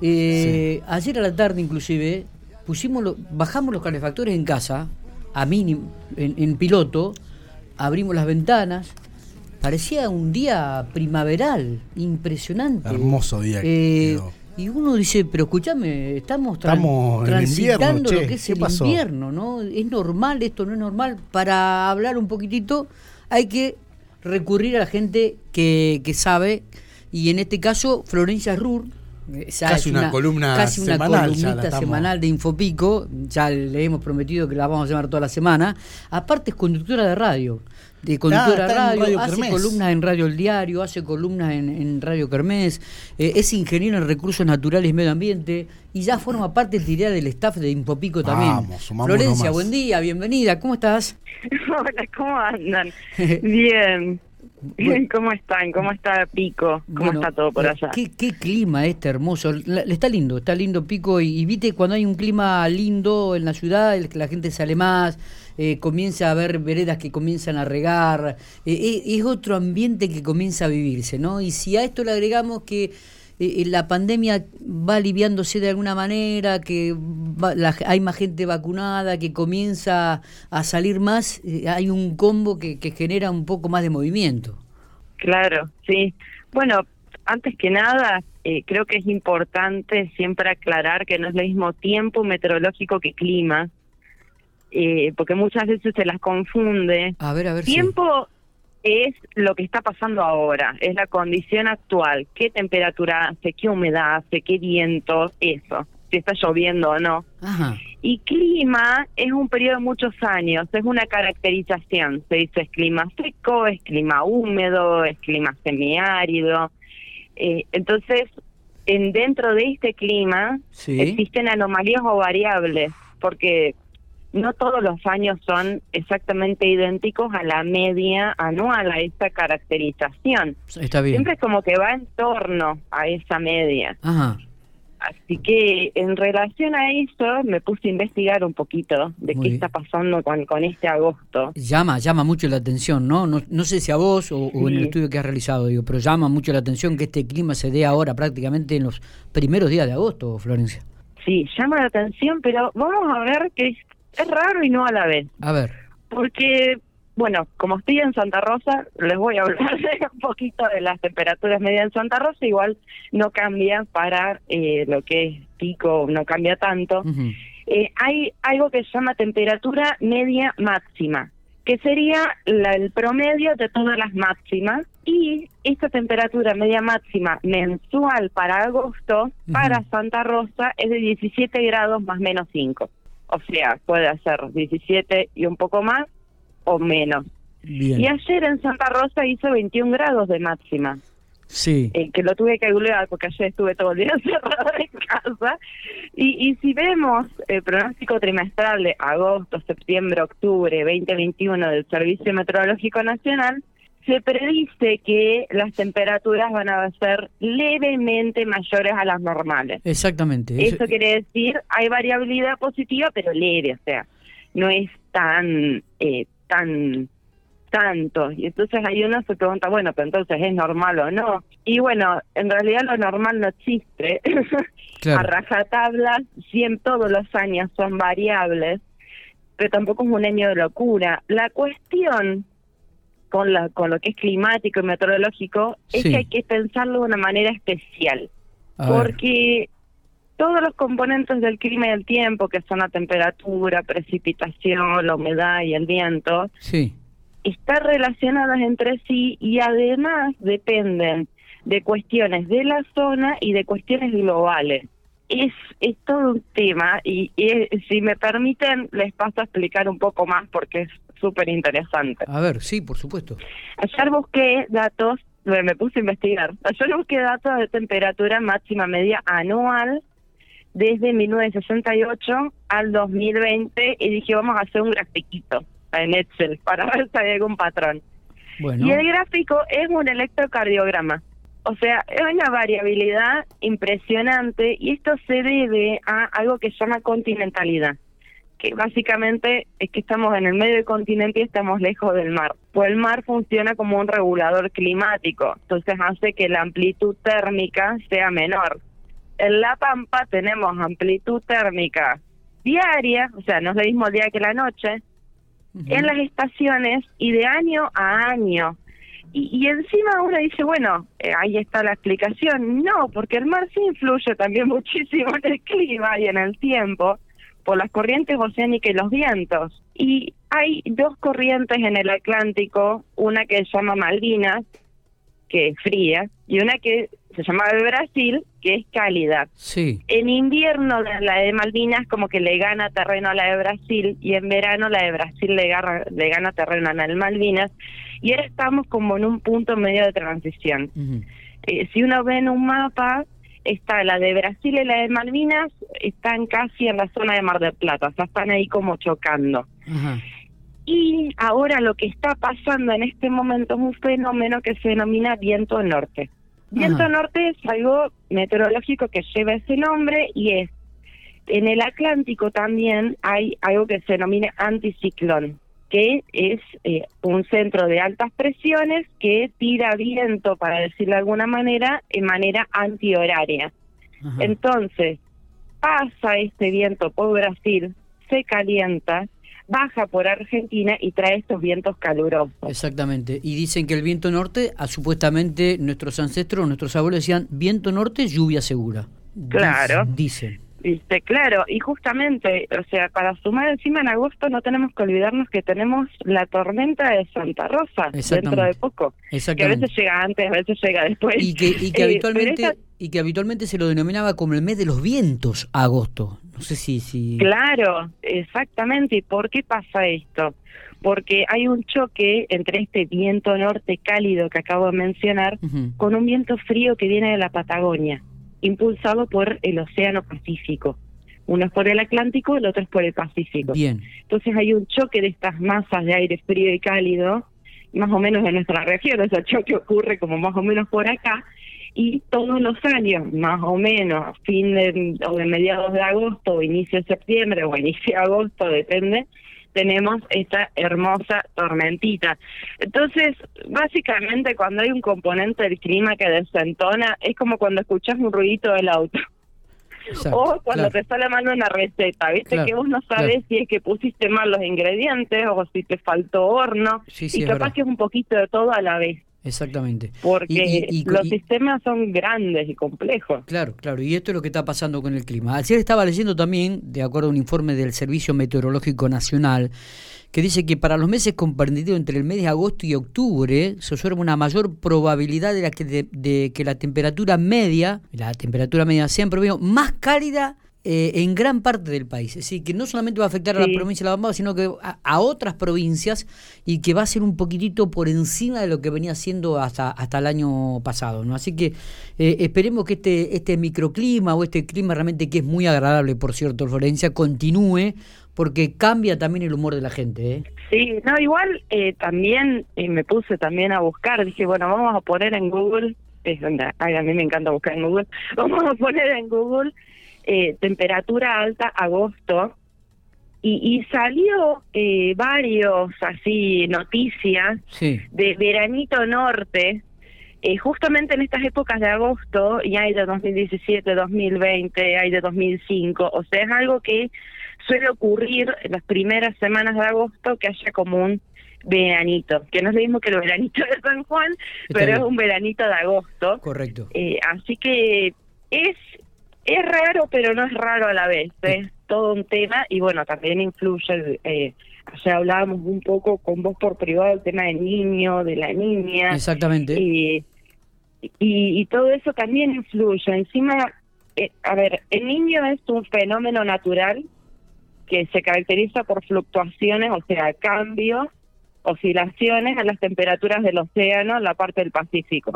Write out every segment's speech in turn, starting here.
Eh, Ayer a la tarde inclusive pusimos lo- bajamos los calefactores en casa, a mínimo, en, en piloto, abrimos las ventanas. Parecía un día primaveral, impresionante. Hermoso día Eh, y uno dice, pero escúchame, estamos, tran- Estamos transitando invierno, lo que es ¿qué el pasó? invierno, ¿no? ¿Es normal esto? ¿No es normal? Para hablar un poquitito hay que recurrir a la gente que, que sabe, y en este caso Florencia Rur, esa Casi una columna casi una semanal, estamos- semanal de Infopico, ya le hemos prometido que la vamos a llamar toda la semana, aparte es conductora de radio, de conductora de radio, Radio hace Kermés. columnas en Radio El Diario, hace columnas en, en Radio Kermés, eh, es ingeniero en recursos naturales y medio ambiente y ya forma parte del staff de Infopico también. Vamos, Florencia, buen día, bienvenida, ¿cómo estás? Hola, ¿cómo andan? Bien. Bueno. ¿Cómo están? ¿Cómo está Pico? ¿Cómo Bueno, está todo por allá? ¿Qué, qué clima este hermoso. La- está lindo, está lindo Pico. Y, y viste, cuando hay un clima lindo en la ciudad, el la gente sale más, eh, comienza a ver veredas que comienzan a regar. eh, eh, es otro ambiente que comienza a vivirse, ¿no? Y si a esto le agregamos que eh, la pandemia va aliviándose de alguna manera, que va- la- hay más gente vacunada, que comienza a salir más, eh, hay un combo que, que genera un poco más de movimiento. Claro, sí. Bueno, antes que nada, eh, creo que es importante siempre aclarar que no es el mismo tiempo meteorológico que clima, eh, porque muchas veces se las confunde. A ver, a ver. Tiempo es lo que está pasando ahora, es la condición actual, qué temperatura hace, qué humedad hace, qué viento, eso, si está lloviendo o no. Ajá. Y clima es un periodo de muchos años, es una caracterización. Se dice es clima seco, es clima húmedo, es clima semiárido. Eh, entonces, en dentro de este clima Sí. existen anomalías o variables, porque no todos los años son exactamente idénticos a la media anual, a esa caracterización. Está bien. Siempre es como que va en torno a esa media. Ajá. Así que en relación a eso me puse a investigar un poquito de Muy qué bien. está pasando con, con este agosto. Llama, llama mucho la atención, ¿no? No, no sé si a vos o, o en el estudio que has realizado, digo, pero llama mucho la atención que este clima se dé ahora prácticamente en los primeros días de agosto, Florencia. Sí, llama la atención, pero vamos a ver que es, raro y no a la vez. A ver, Porque, bueno, como estoy en Santa Rosa, les voy a hablar un poquito de las temperaturas medias en Santa Rosa. Igual no cambia para eh, lo que es pico, no cambia tanto. Eh, hay algo que se llama temperatura media máxima, que sería la- el promedio de todas las máximas. Y esta temperatura media máxima mensual para agosto, para Santa Rosa, es de 17 grados más menos 5. O sea, puede ser 17 y un poco más o menos. bien. Y ayer en Santa Rosa hizo 21 grados de máxima Sí, eh, que lo tuve que googlear porque ayer estuve todo el día encerrada en casa. Y, y si vemos el pronóstico trimestral de agosto, septiembre, octubre 2021 del Servicio Meteorológico Nacional, se predice que las temperaturas van a ser levemente mayores a las normales. exactamente. Eso Eso- quiere decir, hay variabilidad positiva, pero leve, o sea, no es tan, eh, tan, tanto. Y entonces ahí uno se pregunta, bueno, pero entonces es normal o no. Y bueno, en realidad lo normal no existe. Claro. A rajatabla, siempre todos los años son variables, pero tampoco es un año de locura. La cuestión con, la, con lo que es climático y meteorológico es que hay que pensarlo de una manera especial a ver, porque todos los componentes del clima y del tiempo, que son la temperatura, precipitación, la humedad y el viento, sí, están relacionadas entre sí y además dependen de cuestiones de la zona y de cuestiones globales. Es, es todo un tema y, y, si me permiten les paso a explicar un poco más porque es súper interesante. a ver, sí, por supuesto. Ayer busqué datos, me me puse a investigar. Ayer busqué datos de temperatura máxima media anual desde 1968 al 2020 y dije, vamos a hacer un grafiquito en Excel para ver si hay algún patrón. Bueno, Y el gráfico es un electrocardiograma. O sea, es una variabilidad impresionante y esto se debe a algo que se llama continentalidad, que básicamente es que estamos en el medio del continente y estamos lejos del mar. Pues el mar funciona como un regulador climático, entonces hace que la amplitud térmica sea menor. en La Pampa tenemos amplitud térmica diaria, o sea, no es el mismo día que la noche, en las estaciones y de año a año. Y, encima uno dice, bueno, eh, ahí está la explicación. No, porque el mar sí influye también muchísimo en el clima y en el tiempo por las corrientes oceánicas y los vientos. Y hay dos corrientes en el Atlántico, una que se llama Malvinas, que es fría, y una que se llama de Brasil, que es cálida. Sí. En invierno la de Malvinas como que le gana terreno a la de Brasil y en verano la de Brasil le, gana, le gana terreno a la de Malvinas y ahora estamos como en un punto medio de transición. Eh, si uno ve en un mapa, está la de Brasil y la de Malvinas, están casi en la zona de Mar del Plata, o sea, están ahí como chocando. Y ahora lo que está pasando en este momento es un fenómeno que se denomina viento norte. Viento norte es algo meteorológico que lleva ese nombre y es, en el Atlántico también hay algo que se denomina anticiclón, que es eh, un centro de altas presiones que tira viento, para decirlo de alguna manera, en manera antihoraria. Entonces, pasa este viento por Brasil, se calienta, baja por Argentina y trae estos vientos calurosos. Exactamente. Y dicen que el viento norte, a, supuestamente nuestros ancestros, nuestros abuelos decían, viento norte, lluvia segura. Claro. Dicen. Viste, claro, y justamente, o sea, para sumar encima en agosto no tenemos que olvidarnos que tenemos la tormenta de Santa Rosa dentro de poco, que a veces llega antes, a veces llega después. Y que, y que eh, habitualmente y que habitualmente se lo denominaba como el mes de los vientos, agosto. No sé si, si... Claro, exactamente. ¿Y por qué pasa esto? Porque hay un choque entre este viento norte cálido que acabo de mencionar con un viento frío que viene de la Patagonia, impulsado por el Océano Pacífico. Uno es por el Atlántico, el otro es por el Pacífico. Bien. Entonces hay un choque de estas masas de aire frío y cálido, más o menos en nuestra región. Ese choque ocurre como más o menos por acá y todos los años, más o menos, fin de, o de mediados de agosto o inicio de septiembre o inicio de agosto, depende, tenemos esta hermosa tormentita. Entonces, básicamente cuando hay un componente del clima que desentona, es como cuando escuchas un ruidito del auto. o cuando te sale mal una receta, viste que vos no sabes si es que pusiste mal los ingredientes o si te faltó horno, y capaz que es un poquito de todo a la vez. Exactamente. Porque los sistemas son grandes y complejos. Claro, claro. Y esto es lo que está pasando con el clima. Ayer estaba leyendo también, de acuerdo a un informe del Servicio Meteorológico Nacional, que dice que para los meses comprendidos entre el mes de agosto y octubre se observa una mayor probabilidad de, la que, de, que la temperatura media, la temperatura media sea en promedio más cálida eh, en gran parte del país. Es decir, que no solamente va a afectar a la provincia de La Bamba, sino que a, otras provincias y que va a ser un poquitito por encima de lo que venía siendo hasta, hasta el año pasado. ¿no? Así que eh, esperemos que este, este microclima o este clima realmente que es muy agradable, por cierto, Florencia, continúe porque cambia también el humor de la gente. ¿eh? Sí, no, igual eh, también me puse también a buscar, dije, bueno, vamos a poner en Google, es donde a mí me encanta buscar en Google, vamos a poner en Google eh, temperatura alta agosto y, salió eh, varios así noticias de veranito norte eh, justamente en estas épocas de agosto y hay de 2017 2020 hay de 2005 o sea es algo que suele ocurrir en las primeras semanas de agosto que haya como un veranito, que no es lo mismo que el veranito de San Juan, pero es un veranito de agosto. Correcto. así que es es raro, pero no es raro a la vez. Es todo un tema y bueno, también influye. Eh, ayer hablábamos un poco con vos por privado el tema del niño, de la niña. Exactamente. Y, y, todo eso también influye. Encima, eh, a ver, el niño es un fenómeno natural que se caracteriza por fluctuaciones, o sea, cambios, oscilaciones a las temperaturas del océano en la parte del Pacífico.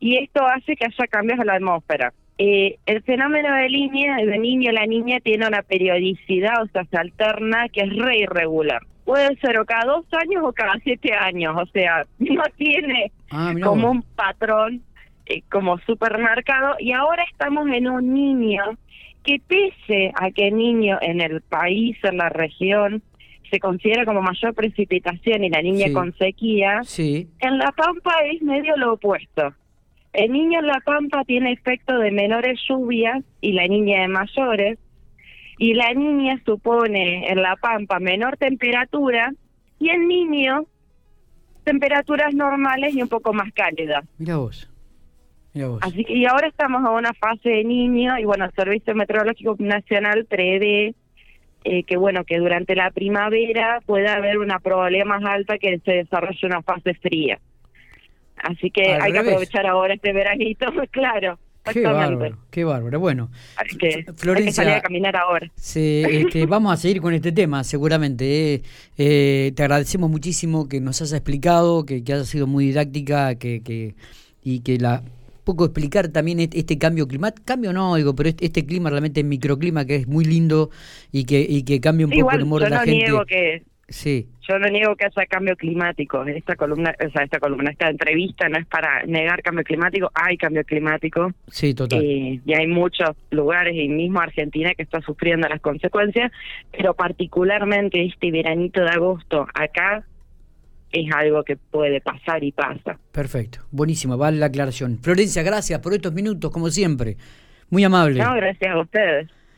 Y esto hace que haya cambios a la atmósfera. Eh, el fenómeno de línea, de niño la niña, tiene una periodicidad, o sea, se alterna, que es re irregular. Puede ser o cada dos años o cada siete años, o sea, no tiene ah, como un patrón eh, como supermercado. Y ahora estamos en un niño que pese a que el niño en el país, en la región, se considera como mayor precipitación y la niña con sequía, sí. en La Pampa es medio lo opuesto El niño en la pampa tiene efecto de menores lluvias y la niña de mayores. Y la niña supone en la pampa menor temperatura y el niño temperaturas normales y un poco más cálidas. Mira vos. Mira vos. Así que y ahora estamos en una fase de niño y bueno, el Servicio Meteorológico Nacional prevé eh, que bueno, que durante la primavera pueda haber una probabilidad más alta que se desarrolle una fase fría. Así que Al hay que aprovechar ahora este veranito, claro. Qué bárbaro, qué bárbaro. Bueno, que hay que Florencia- salir a caminar ahora. se- este, vamos a seguir con este tema, seguramente. eh. Eh, te agradecemos muchísimo que nos hayas explicado, que, que hayas sido muy didáctica que, que, y que la poco explicar también este, este cambio climático. Cambio no, digo, pero este, este clima realmente es microclima que es muy lindo y que, y que cambia un Sí, poco igual el humor yo de la no gente. niego que Sí, yo no niego que haya cambio climático. Esta columna, o sea, esta columna, esta entrevista no es para negar cambio climático, hay cambio climático. sí, total. Eh, y hay muchos lugares, y mismo Argentina, que está sufriendo las consecuencias, pero particularmente este veranito de agosto acá es algo que puede pasar y pasa. Perfecto, buenísimo, vale la aclaración. Florencia, gracias por estos minutos, como siempre. Muy amable. No, gracias a ustedes.